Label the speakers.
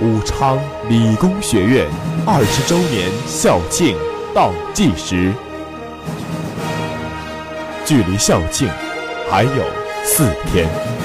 Speaker 1: 武昌理工学院二十周年校庆倒计时。距离校庆还有四天。